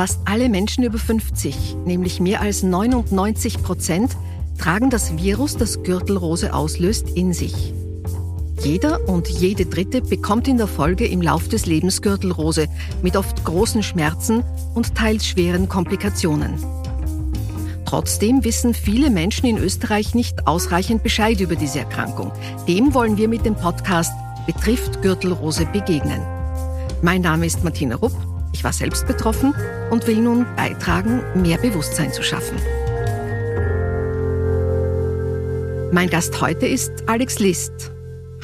Fast alle Menschen über 50, nämlich mehr als 99 Prozent, tragen das Virus, das Gürtelrose auslöst, in sich. Jeder und jede Dritte bekommt in der Folge im Lauf des Lebens Gürtelrose mit oft großen Schmerzen und teils schweren Komplikationen. Trotzdem wissen viele Menschen in Österreich nicht ausreichend Bescheid über diese Erkrankung. Dem wollen wir mit dem Podcast Betrifft Gürtelrose begegnen. Mein Name ist Martina Rupp. Ich war selbst betroffen und will nun beitragen, mehr Bewusstsein zu schaffen. Mein Gast heute ist Alex List.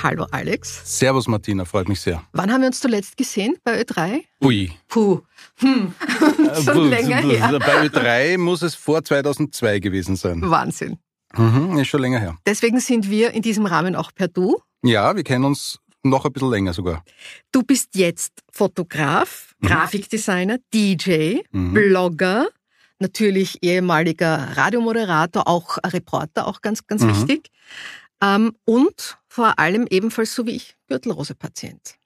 Hallo Alex. Servus Martina, freut mich sehr. Wann haben wir uns zuletzt gesehen? Bei Ö3? Ui. Puh. Hm. Schon länger her. Bei Ö3 muss es vor 2002 gewesen sein. Wahnsinn. Mhm, ist schon länger her. Deswegen sind wir in diesem Rahmen auch per Du. Ja, wir kennen uns noch ein bisschen länger sogar. Du bist jetzt Fotograf, mhm. Grafikdesigner, DJ, mhm. Blogger, natürlich ehemaliger Radiomoderator, auch Reporter, auch ganz, ganz mhm. wichtig. Ähm, und vor allem ebenfalls so wie ich Gürtelrose-Patient.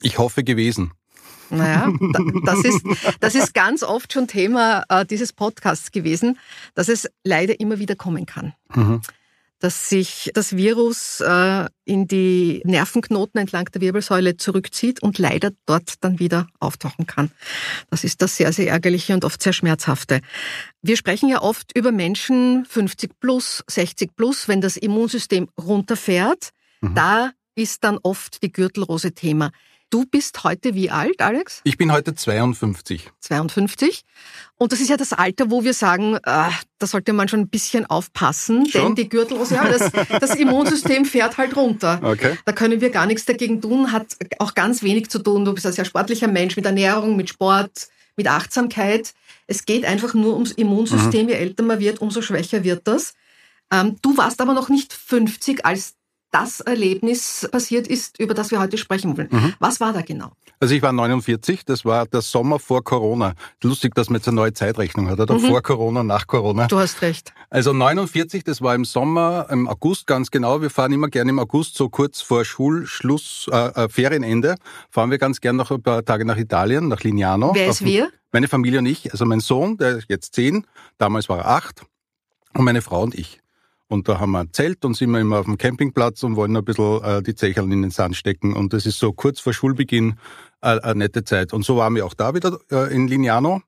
Ich hoffe gewesen. Naja, das ist, das ist ganz oft schon Thema äh, dieses Podcasts gewesen, dass es leider immer wieder kommen kann. Mhm dass sich das Virus äh, in die Nervenknoten entlang der Wirbelsäule zurückzieht und leider dort dann wieder auftauchen kann. Das ist das sehr, sehr ärgerliche und oft sehr schmerzhafte. Wir sprechen ja oft über Menschen 50 plus, 60 plus, wenn das Immunsystem runterfährt. Mhm. Da ist dann oft die Gürtelrose Thema. Du bist heute wie alt, Alex? Ich bin heute 52. 52. Und das ist ja das Alter, wo wir sagen, äh, da sollte man schon ein bisschen aufpassen, schon? denn die Gürtelrose, ja, das, das Immunsystem fährt halt runter. Okay. Da können wir gar nichts dagegen tun, hat auch ganz wenig zu tun. Du bist ein sehr sportlicher Mensch mit Ernährung, mit Sport, mit Achtsamkeit. Es geht einfach nur ums Immunsystem. Mhm. Je älter man wird, umso schwächer wird das. Ähm, du warst aber noch nicht 50, als das Erlebnis passiert ist, über das wir heute sprechen wollen. Mhm. Was war da genau? Also ich war 49, das war der Sommer vor Corona. Lustig, dass man jetzt eine neue Zeitrechnung hat, oder? Mhm. Vor Corona, nach Corona. Du hast recht. Also 49, das war im Sommer, im August ganz genau. Wir fahren immer gerne im August, so kurz vor Schulschluss, äh, äh, Ferienende, fahren wir ganz gern noch ein paar Tage nach Italien, nach Lignano. Wer ist wir? Meine Familie und ich, also mein Sohn, der ist jetzt zehn, damals war er acht, und meine Frau und ich. Und da haben wir ein Zelt und sind wir immer auf dem Campingplatz und wollen ein bisschen äh, die Zecherl in den Sand stecken. Und das ist so kurz vor Schulbeginn äh, eine nette Zeit. Und so waren wir auch da wieder äh, in Lignano.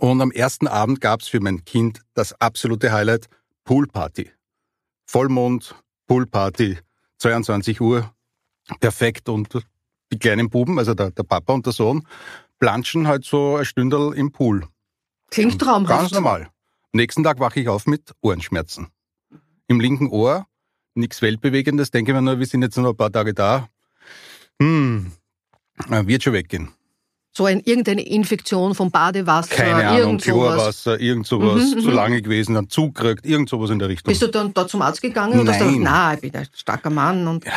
Und am ersten Abend gab's für mein Kind das absolute Highlight, Poolparty. Vollmond, Poolparty, 22 Uhr, perfekt. Und die kleinen Buben, also der, der Papa und der Sohn, planschen halt so ein Stündel im Pool. Klingt traumhaft. Ganz normal. Nächsten Tag wache ich auf mit Ohrenschmerzen im linken Ohr, nichts Weltbewegendes, denke mir nur, wir sind jetzt noch ein paar Tage da. Hm, wird schon weggehen. So ein, irgendeine Infektion vom Badewasser, Keine Ahnung, Chlorwasser, irgend sowas, mhm, zu mhm. lange gewesen, dann zugekriegt, irgend sowas in der Richtung. Bist du dann da zum Arzt gegangen Nein. und hast gesagt, na, ich bin ein starker Mann und. Ja,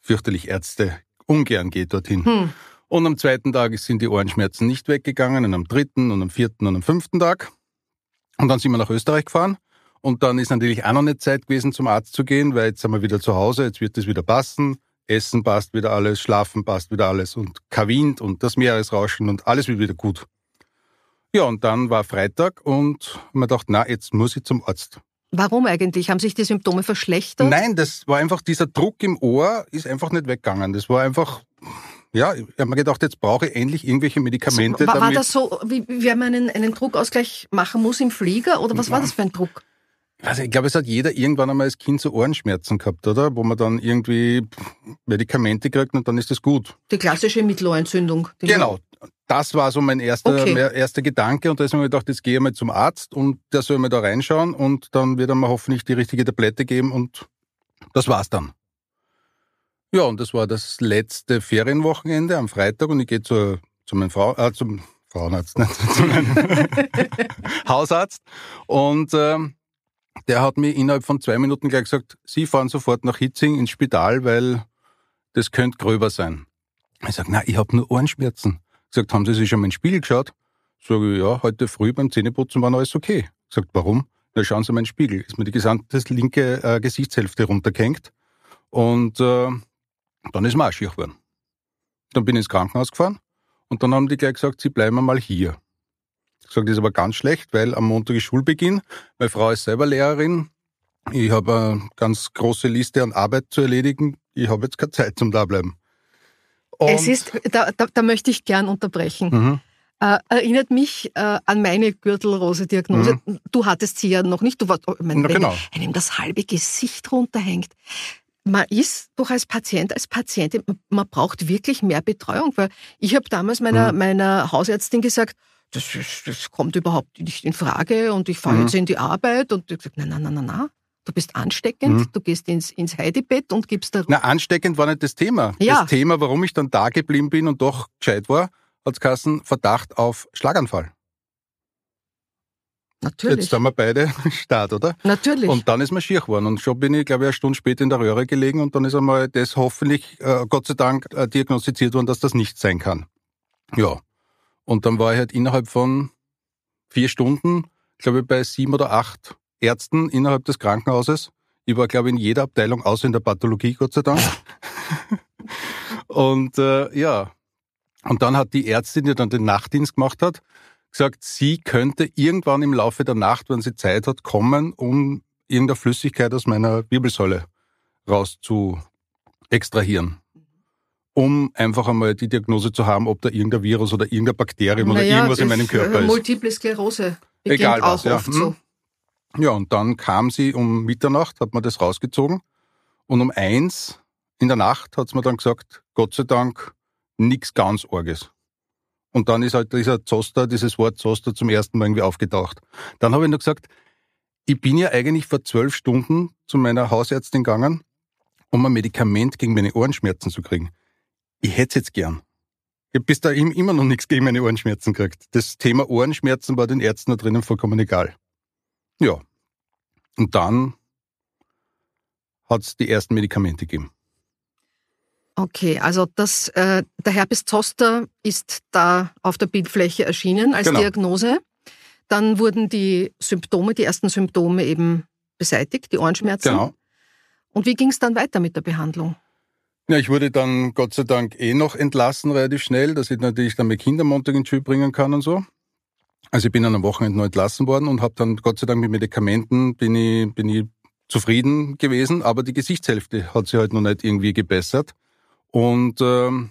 fürchterlich Ärzte, ungern geht dorthin. Hm. Und am zweiten Tag sind die Ohrenschmerzen nicht weggegangen und am dritten und am vierten und am fünften Tag. Und dann sind wir nach Österreich gefahren und dann ist natürlich auch noch nicht Zeit gewesen, zum Arzt zu gehen, weil jetzt sind wir wieder zu Hause, jetzt wird es wieder passen. Essen passt wieder alles, Schlafen passt wieder alles und kein Wind und das Meeresrauschen und alles wird wieder gut. Ja, und dann war Freitag und man dachte, na, jetzt muss ich zum Arzt. Warum eigentlich? Haben sich die Symptome verschlechtert? Nein, das war einfach, dieser Druck im Ohr ist einfach nicht weggegangen. Das war einfach, ja, ich habe mir gedacht, jetzt brauche ich endlich irgendwelche Medikamente. So, war, war das so, wie, wie man einen, einen Druckausgleich machen muss im Flieger oder was war das für ein Druck? Also ich glaube, es hat jeder irgendwann einmal als Kind so Ohrenschmerzen gehabt, oder? Wo man dann irgendwie Medikamente kriegt und dann ist das gut. Die klassische Mittelohrentzündung. Genau. Das war so mein erster, okay. mein erster Gedanke und da ist mir gedacht, jetzt gehe ich mal zum Arzt und der soll mir da reinschauen und dann wird er mir hoffentlich die richtige Tablette geben und das war's dann. Ja, und das war das letzte Ferienwochenende am Freitag und ich gehe zu, zu meinem Frau, äh, zum Frauenarzt, nicht, zu meinem Hausarzt und ähm, der hat mir innerhalb von zwei Minuten gleich gesagt, Sie fahren sofort nach Hitzing ins Spital, weil das könnte gröber sein. Ich sage, na, ich habe nur Ohrenschmerzen. Ich sagt, haben Sie sich schon mal ins Spiegel geschaut? Sage ich, ja, heute früh beim Zähneputzen war alles okay. Ich sagt, warum? Na, schauen Sie mal in den Spiegel. Ist mir die gesamte linke äh, Gesichtshälfte runtergehängt. Und äh, dann ist mir auch schier geworden. Dann bin ich ins Krankenhaus gefahren und dann haben die gleich gesagt, Sie bleiben mal hier. Gesagt, das ist aber ganz schlecht, weil am Montag ist Schulbeginn. Meine Frau ist selber Lehrerin. Ich habe eine ganz große Liste an Arbeit zu erledigen. Ich habe jetzt keine Zeit zum Dableiben. Und es ist, da, da, da möchte ich gern unterbrechen. Mhm. Äh, erinnert mich äh, an meine Gürtelrose-Diagnose. Mhm. Du hattest sie ja noch nicht. Du warst, oh, mein, Na, genau. wenn einem das halbe Gesicht runterhängt. Man ist doch als Patient, als Patientin, man braucht wirklich mehr Betreuung, weil ich habe damals meiner, mhm. meiner Hausärztin gesagt, das, das kommt überhaupt nicht in Frage und ich fahre mhm. jetzt in die Arbeit und ich gesagt, nein, nein, nein, nein, nein. Du bist ansteckend, mhm. du gehst ins, ins Heidebett und gibst da. Na, ansteckend war nicht das Thema. Ja. Das Thema, warum ich dann da geblieben bin und doch gescheit war, hat's Kassen Verdacht auf Schlaganfall. Natürlich. Jetzt sind wir beide Start, oder? Natürlich. Und dann ist mir schier geworden. Und schon bin ich, glaube ich, eine Stunde später in der Röhre gelegen und dann ist einmal das hoffentlich, äh, Gott sei Dank, äh, diagnostiziert worden, dass das nicht sein kann. Ja. Und dann war ich halt innerhalb von vier Stunden, glaube ich, bei sieben oder acht Ärzten innerhalb des Krankenhauses. Ich war, glaube ich, in jeder Abteilung, außer in der Pathologie, Gott sei Dank. und äh, ja, und dann hat die Ärztin, die dann den Nachtdienst gemacht hat, gesagt, sie könnte irgendwann im Laufe der Nacht, wenn sie Zeit hat, kommen, um irgendeine Flüssigkeit aus meiner Wirbelsäule raus zu extrahieren. Um einfach einmal die Diagnose zu haben, ob da irgendein Virus oder irgendein Bakterium naja, oder irgendwas in meinem Körper ist. Multiple Sklerose beginnt Egal was, auch ja. oft so. Hm. Ja, und dann kam sie um Mitternacht, hat man das rausgezogen. Und um eins in der Nacht hat man dann gesagt, Gott sei Dank, nichts ganz Orges. Und dann ist halt dieser Zoster, dieses Wort Zoster zum ersten Mal irgendwie aufgetaucht. Dann habe ich noch gesagt, ich bin ja eigentlich vor zwölf Stunden zu meiner Hausärztin gegangen, um ein Medikament gegen meine Ohrenschmerzen zu kriegen. Ich hätte es jetzt gern. Ich habe bis dahin immer noch nichts gegen meine Ohrenschmerzen gekriegt. Das Thema Ohrenschmerzen war den Ärzten da drinnen vollkommen egal. Ja. Und dann hat es die ersten Medikamente gegeben. Okay, also das, äh, der Herpes Zoster ist da auf der Bildfläche erschienen als genau. Diagnose. Dann wurden die Symptome, die ersten Symptome eben beseitigt, die Ohrenschmerzen. Genau. Und wie ging es dann weiter mit der Behandlung? Ja, ich wurde dann Gott sei Dank eh noch entlassen relativ schnell, dass ich natürlich dann mit Kindern Montag in Schule bringen kann und so. Also ich bin dann am Wochenende noch entlassen worden und habe dann Gott sei Dank mit Medikamenten bin ich, bin ich zufrieden gewesen, aber die Gesichtshälfte hat sich halt noch nicht irgendwie gebessert und ähm,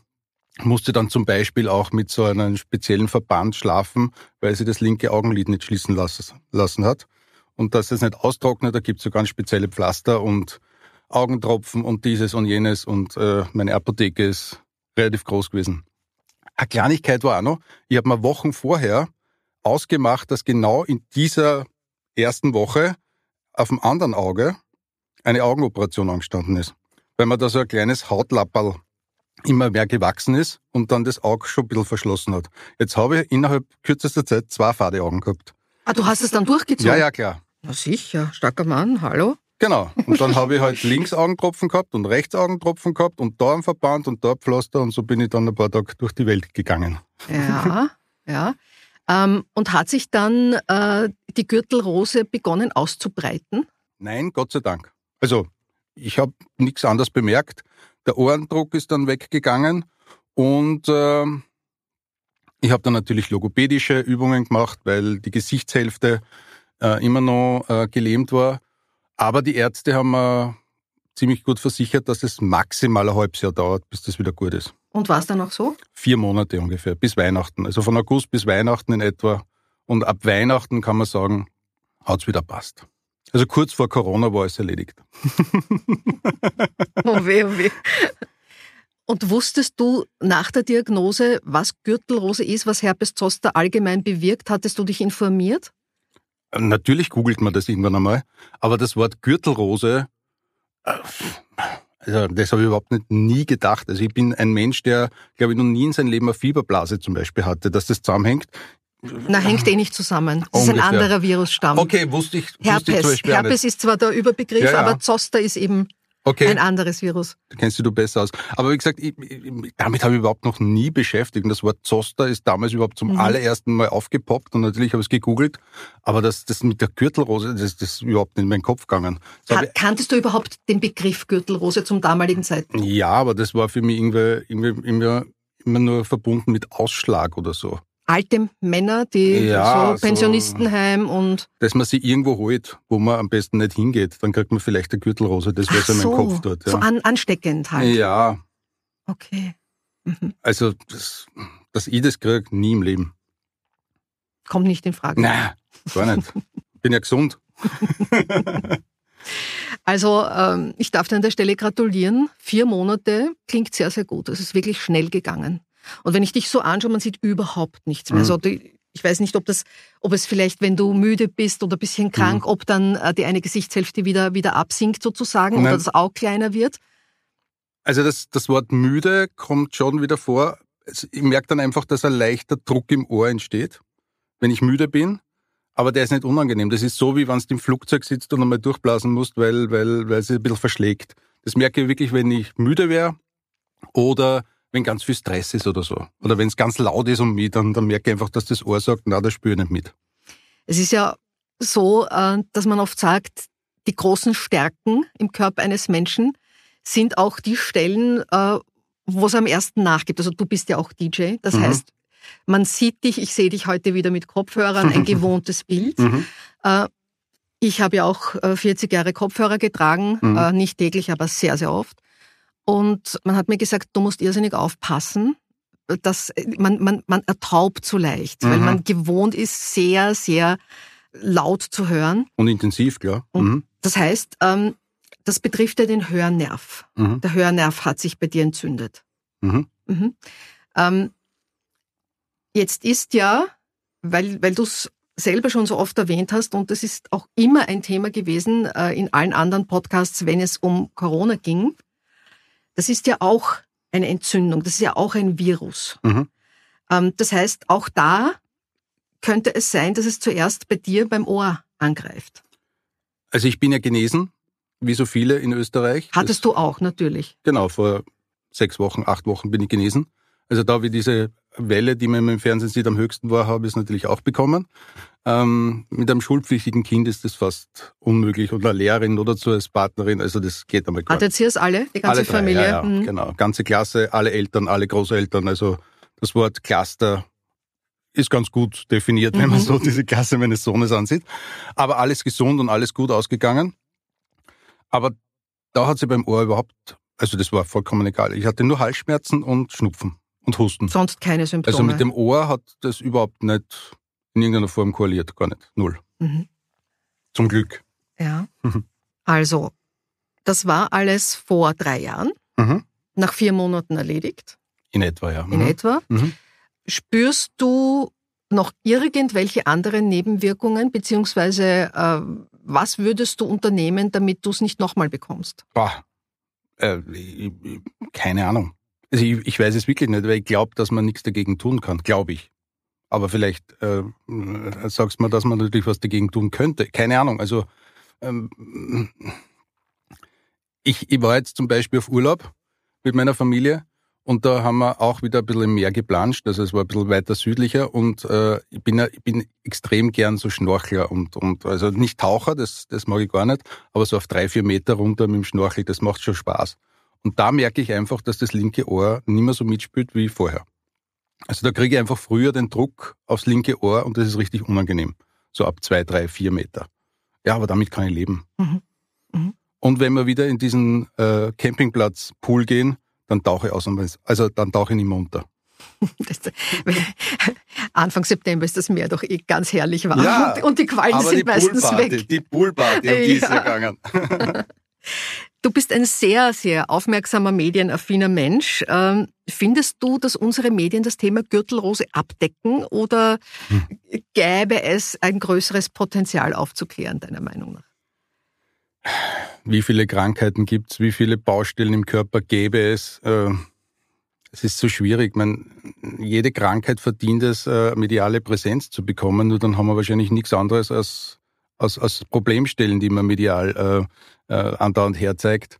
musste dann zum Beispiel auch mit so einem speziellen Verband schlafen, weil sie das linke Augenlid nicht schließen lassen hat. Und dass es nicht austrocknet, da gibt es so ganz spezielle Pflaster und Augentropfen und dieses und jenes und äh, meine Apotheke ist relativ groß gewesen. Eine Kleinigkeit war auch noch, ich habe mir Wochen vorher ausgemacht, dass genau in dieser ersten Woche auf dem anderen Auge eine Augenoperation angestanden ist. Weil man da so ein kleines Hautlapperl immer mehr gewachsen ist und dann das Auge schon ein bisschen verschlossen hat. Jetzt habe ich innerhalb kürzester Zeit zwei Fadeaugen gehabt. Ah, du hast es dann durchgezogen? Ja, ja, klar. Na sicher, starker Mann, hallo? Genau. Und dann habe ich halt links Augentropfen gehabt und rechts Augentropfen gehabt und da ein Verband und da ein Pflaster und so bin ich dann ein paar Tage durch die Welt gegangen. Ja, ja. Ähm, und hat sich dann äh, die Gürtelrose begonnen auszubreiten? Nein, Gott sei Dank. Also ich habe nichts anderes bemerkt. Der Ohrendruck ist dann weggegangen und äh, ich habe dann natürlich logopädische Übungen gemacht, weil die Gesichtshälfte äh, immer noch äh, gelähmt war. Aber die Ärzte haben mir ziemlich gut versichert, dass es maximal ein halbes Jahr dauert, bis das wieder gut ist. Und war es dann auch so? Vier Monate ungefähr, bis Weihnachten. Also von August bis Weihnachten in etwa. Und ab Weihnachten kann man sagen, hat's wieder passt. Also kurz vor Corona war es erledigt. oh weh, oh weh. Und wusstest du nach der Diagnose, was Gürtelrose ist, was Herpes Zoster allgemein bewirkt? Hattest du dich informiert? Natürlich googelt man das irgendwann einmal, aber das Wort Gürtelrose, äh, also das habe ich überhaupt nicht, nie gedacht. Also ich bin ein Mensch, der, glaube ich, noch nie in seinem Leben eine Fieberblase zum Beispiel hatte, dass das zusammenhängt. Na, hängt eh nicht zusammen. Das Ungefähr. ist ein anderer Virusstamm. Okay, wusste ich, wusste Herpes. ich zum Beispiel Herpes ist zwar der Überbegriff, ja, ja. aber Zoster ist eben okay. ein anderes Virus. Da kennst du besser aus. Aber wie gesagt, ich, damit habe ich überhaupt noch nie beschäftigt. Und das Wort Zoster ist damals überhaupt zum mhm. allerersten Mal aufgepoppt und natürlich habe ich es gegoogelt. Aber das, das mit der Gürtelrose, das, das ist überhaupt nicht in meinen Kopf gegangen. Kan kanntest du überhaupt den Begriff Gürtelrose zum damaligen Zeitpunkt? Ja, aber das war für mich irgendwie, irgendwie immer, immer nur verbunden mit Ausschlag oder so. Alte Männer, die ja, so Pensionistenheim und. Dass man sie irgendwo holt, wo man am besten nicht hingeht, dann kriegt man vielleicht eine Gürtelrose, das wäre so in meinem Kopf dort. Ja. So an, ansteckend halt. Ja. Okay. Mhm. Also, das, dass ich das kriege, nie im Leben. Kommt nicht in Frage. Nein, gar nicht. Bin ja gesund. also, ähm, ich darf dir an der Stelle gratulieren. Vier Monate klingt sehr, sehr gut. Es ist wirklich schnell gegangen. Und wenn ich dich so anschaue, man sieht überhaupt nichts mehr. Mhm. Also die, ich weiß nicht, ob das, ob es vielleicht, wenn du müde bist oder ein bisschen krank, mhm. ob dann äh, die eine Gesichtshälfte wieder, wieder absinkt sozusagen Nein. oder das Auge kleiner wird. Also das, das Wort müde kommt schon wieder vor. Ich merke dann einfach, dass ein leichter Druck im Ohr entsteht, wenn ich müde bin. Aber der ist nicht unangenehm. Das ist so, wie wenn du im Flugzeug sitzt und einmal durchblasen musst, weil, weil, weil es ein bisschen verschlägt. Das merke ich wirklich, wenn ich müde wäre oder wenn ganz viel Stress ist oder so. Oder wenn es ganz laut ist um mich, dann, dann merke ich einfach, dass das Ohr sagt, na, das spüre ich nicht mit. Es ist ja so, äh, dass man oft sagt, die großen Stärken im Körper eines Menschen sind auch die Stellen, äh, wo es am ersten nachgibt. Also du bist ja auch DJ. Das mhm. heißt, man sieht dich, ich sehe dich heute wieder mit Kopfhörern, ein gewohntes Bild. Mhm. Äh, ich habe ja auch 40 Jahre Kopfhörer getragen, mhm. nicht täglich, aber sehr, sehr oft. Und man hat mir gesagt, du musst irrsinnig aufpassen, dass man, man, man ertaubt so leicht, mhm. weil man gewohnt ist, sehr, sehr laut zu hören. Und intensiv, klar. Mhm. Das heißt, ähm, das betrifft ja den Hörnerv. Mhm. Der Hörnerv hat sich bei dir entzündet. Mhm. Mhm. Ähm, jetzt ist ja, weil, weil du es selber schon so oft erwähnt hast, und das ist auch immer ein Thema gewesen äh, in allen anderen Podcasts, wenn es um Corona ging, das ist ja auch eine Entzündung, das ist ja auch ein Virus. Mhm. Ähm, das heißt, auch da könnte es sein, dass es zuerst bei dir beim Ohr angreift. Also ich bin ja genesen, wie so viele in Österreich. Hattest das, du auch, natürlich. Genau, vor sechs Wochen, acht Wochen bin ich genesen. Also da wie diese Welle, die man im Fernsehen sieht, am höchsten war, habe ich es natürlich auch bekommen. Ähm, mit einem schulpflichtigen Kind ist das fast unmöglich oder Lehrerin oder so als Partnerin, also das geht einmal gar nicht. Hattet ihr es alle, die ganze alle drei, Familie? Ja, ja, mhm. genau. Ganze Klasse, alle Eltern, alle Großeltern, also das Wort Cluster ist ganz gut definiert, wenn man mhm. so diese Klasse meines Sohnes ansieht. Aber alles gesund und alles gut ausgegangen. Aber da hat sie beim Ohr überhaupt, also das war vollkommen egal. Ich hatte nur Halsschmerzen und Schnupfen und Husten. Sonst keine Symptome. Also mit dem Ohr hat das überhaupt nicht in irgendeiner Form korreliert, gar nicht. Null. Mhm. Zum Glück. Ja. Mhm. Also, das war alles vor drei Jahren, mhm. nach vier Monaten erledigt. In etwa, ja. In mhm. etwa. Mhm. Spürst du noch irgendwelche anderen Nebenwirkungen, beziehungsweise äh, was würdest du unternehmen, damit du es nicht nochmal bekommst? Boah, äh, keine Ahnung. Also ich, ich weiß es wirklich nicht, weil ich glaube, dass man nichts dagegen tun kann, glaube ich. Aber vielleicht äh, sagst du mir, dass man natürlich was dagegen tun könnte. Keine Ahnung. Also ähm, ich, ich war jetzt zum Beispiel auf Urlaub mit meiner Familie und da haben wir auch wieder ein bisschen im Meer geplanscht. Also es war ein bisschen weiter südlicher und äh, ich, bin, ich bin extrem gern so Schnorchler und, und also nicht Taucher, das, das mag ich gar nicht, aber so auf drei, vier Meter runter mit dem Schnorchel, das macht schon Spaß. Und da merke ich einfach, dass das linke Ohr nicht mehr so mitspielt wie vorher. Also da kriege ich einfach früher den Druck aufs linke Ohr und das ist richtig unangenehm. So ab zwei, drei, vier Meter. Ja, aber damit kann ich leben. Mhm. Mhm. Und wenn wir wieder in diesen äh, Campingplatz-Pool gehen, dann tauche ich aus, also dann tauche ich nicht mehr unter. Das, Anfang September ist das Meer doch eh ganz herrlich warm ja, und die Quallen sind meistens weg. Die Poolparty, um die ist gegangen. Du bist ein sehr, sehr aufmerksamer, medienaffiner Mensch. Ähm, findest du, dass unsere Medien das Thema Gürtelrose abdecken oder hm. gäbe es ein größeres Potenzial aufzuklären, deiner Meinung nach? Wie viele Krankheiten gibt es? Wie viele Baustellen im Körper gäbe es? Äh, es ist so schwierig. Man, jede Krankheit verdient es, äh, mediale Präsenz zu bekommen. Nur dann haben wir wahrscheinlich nichts anderes als, als, als Problemstellen, die man medial äh, äh, andauernd herzeigt.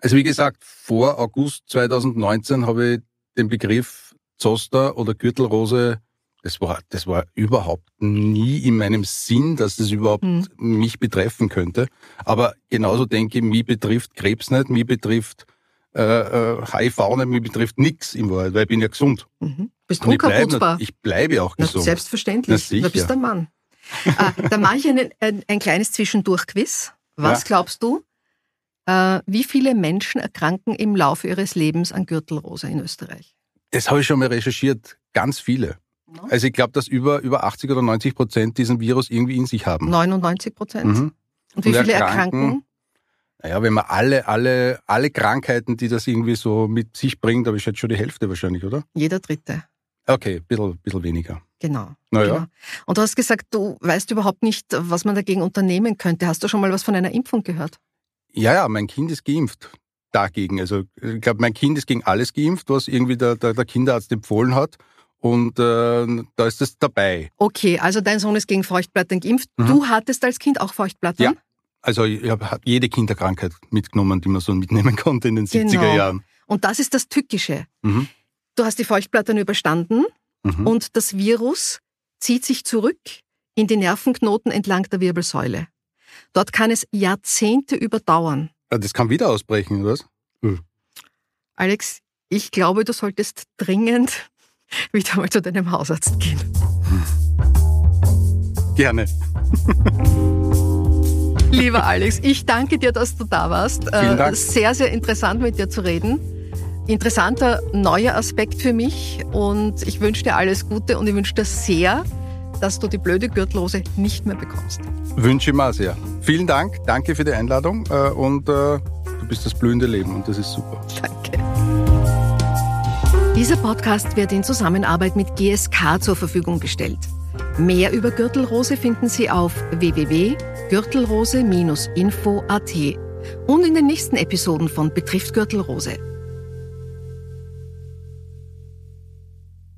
Also wie gesagt, vor August 2019 habe ich den Begriff Zoster oder Gürtelrose das war, das war überhaupt nie in meinem Sinn, dass das überhaupt mhm. mich betreffen könnte. Aber genauso denke ich, mich betrifft Krebs nicht, mich betrifft äh, äh, HIV mich betrifft nichts im Wahrheit, weil ich bin ja gesund. Mhm. Bist du unkaputtbar? Ich bleibe auch gesund. Na, selbstverständlich. Na, du bist ein Mann. ah, da mache ich ein, ein, ein kleines Zwischendurchquiz. Was ja. glaubst du, äh, wie viele Menschen erkranken im Laufe ihres Lebens an Gürtelrose in Österreich? Das habe ich schon mal recherchiert. Ganz viele. No? Also ich glaube, dass über, über 80 oder 90 Prozent diesen Virus irgendwie in sich haben. 99 Prozent? Mhm. Und wie Und viele erkranken? erkranken? Naja, wenn man alle, alle, alle Krankheiten, die das irgendwie so mit sich bringt, habe ich jetzt schon die Hälfte wahrscheinlich, oder? Jeder Dritte. Okay, ein bisschen, bisschen weniger. Genau. Naja. Genau. Und du hast gesagt, du weißt überhaupt nicht, was man dagegen unternehmen könnte. Hast du schon mal was von einer Impfung gehört? Ja, ja, mein Kind ist geimpft dagegen. Also ich glaube, mein Kind ist gegen alles geimpft, was irgendwie der, der, der Kinderarzt empfohlen hat. Und äh, da ist es dabei. Okay, also dein Sohn ist gegen Feuchtblattern geimpft. Mhm. Du hattest als Kind auch Feuchtblattern? Ja. Also ich habe jede Kinderkrankheit mitgenommen, die man so mitnehmen konnte in den genau. 70er Jahren. Und das ist das Tückische. Mhm. Du hast die Feuchtblattern überstanden mhm. und das Virus zieht sich zurück in die Nervenknoten entlang der Wirbelsäule. Dort kann es Jahrzehnte überdauern. Ja, das kann wieder ausbrechen, oder was? Mhm. Alex, ich glaube, du solltest dringend wieder mal zu deinem Hausarzt gehen. Gerne. Lieber Alex, ich danke dir, dass du da warst. Vielen Dank. Sehr, sehr interessant mit dir zu reden. Interessanter neuer Aspekt für mich und ich wünsche dir alles Gute und ich wünsche dir sehr, dass du die blöde Gürtelrose nicht mehr bekommst. Wünsche ich mir sehr. Vielen Dank, danke für die Einladung äh, und äh, du bist das blühende Leben und das ist super. Danke. Dieser Podcast wird in Zusammenarbeit mit GSK zur Verfügung gestellt. Mehr über Gürtelrose finden Sie auf www.gürtelrose-info.at und in den nächsten Episoden von Betrifft Gürtelrose.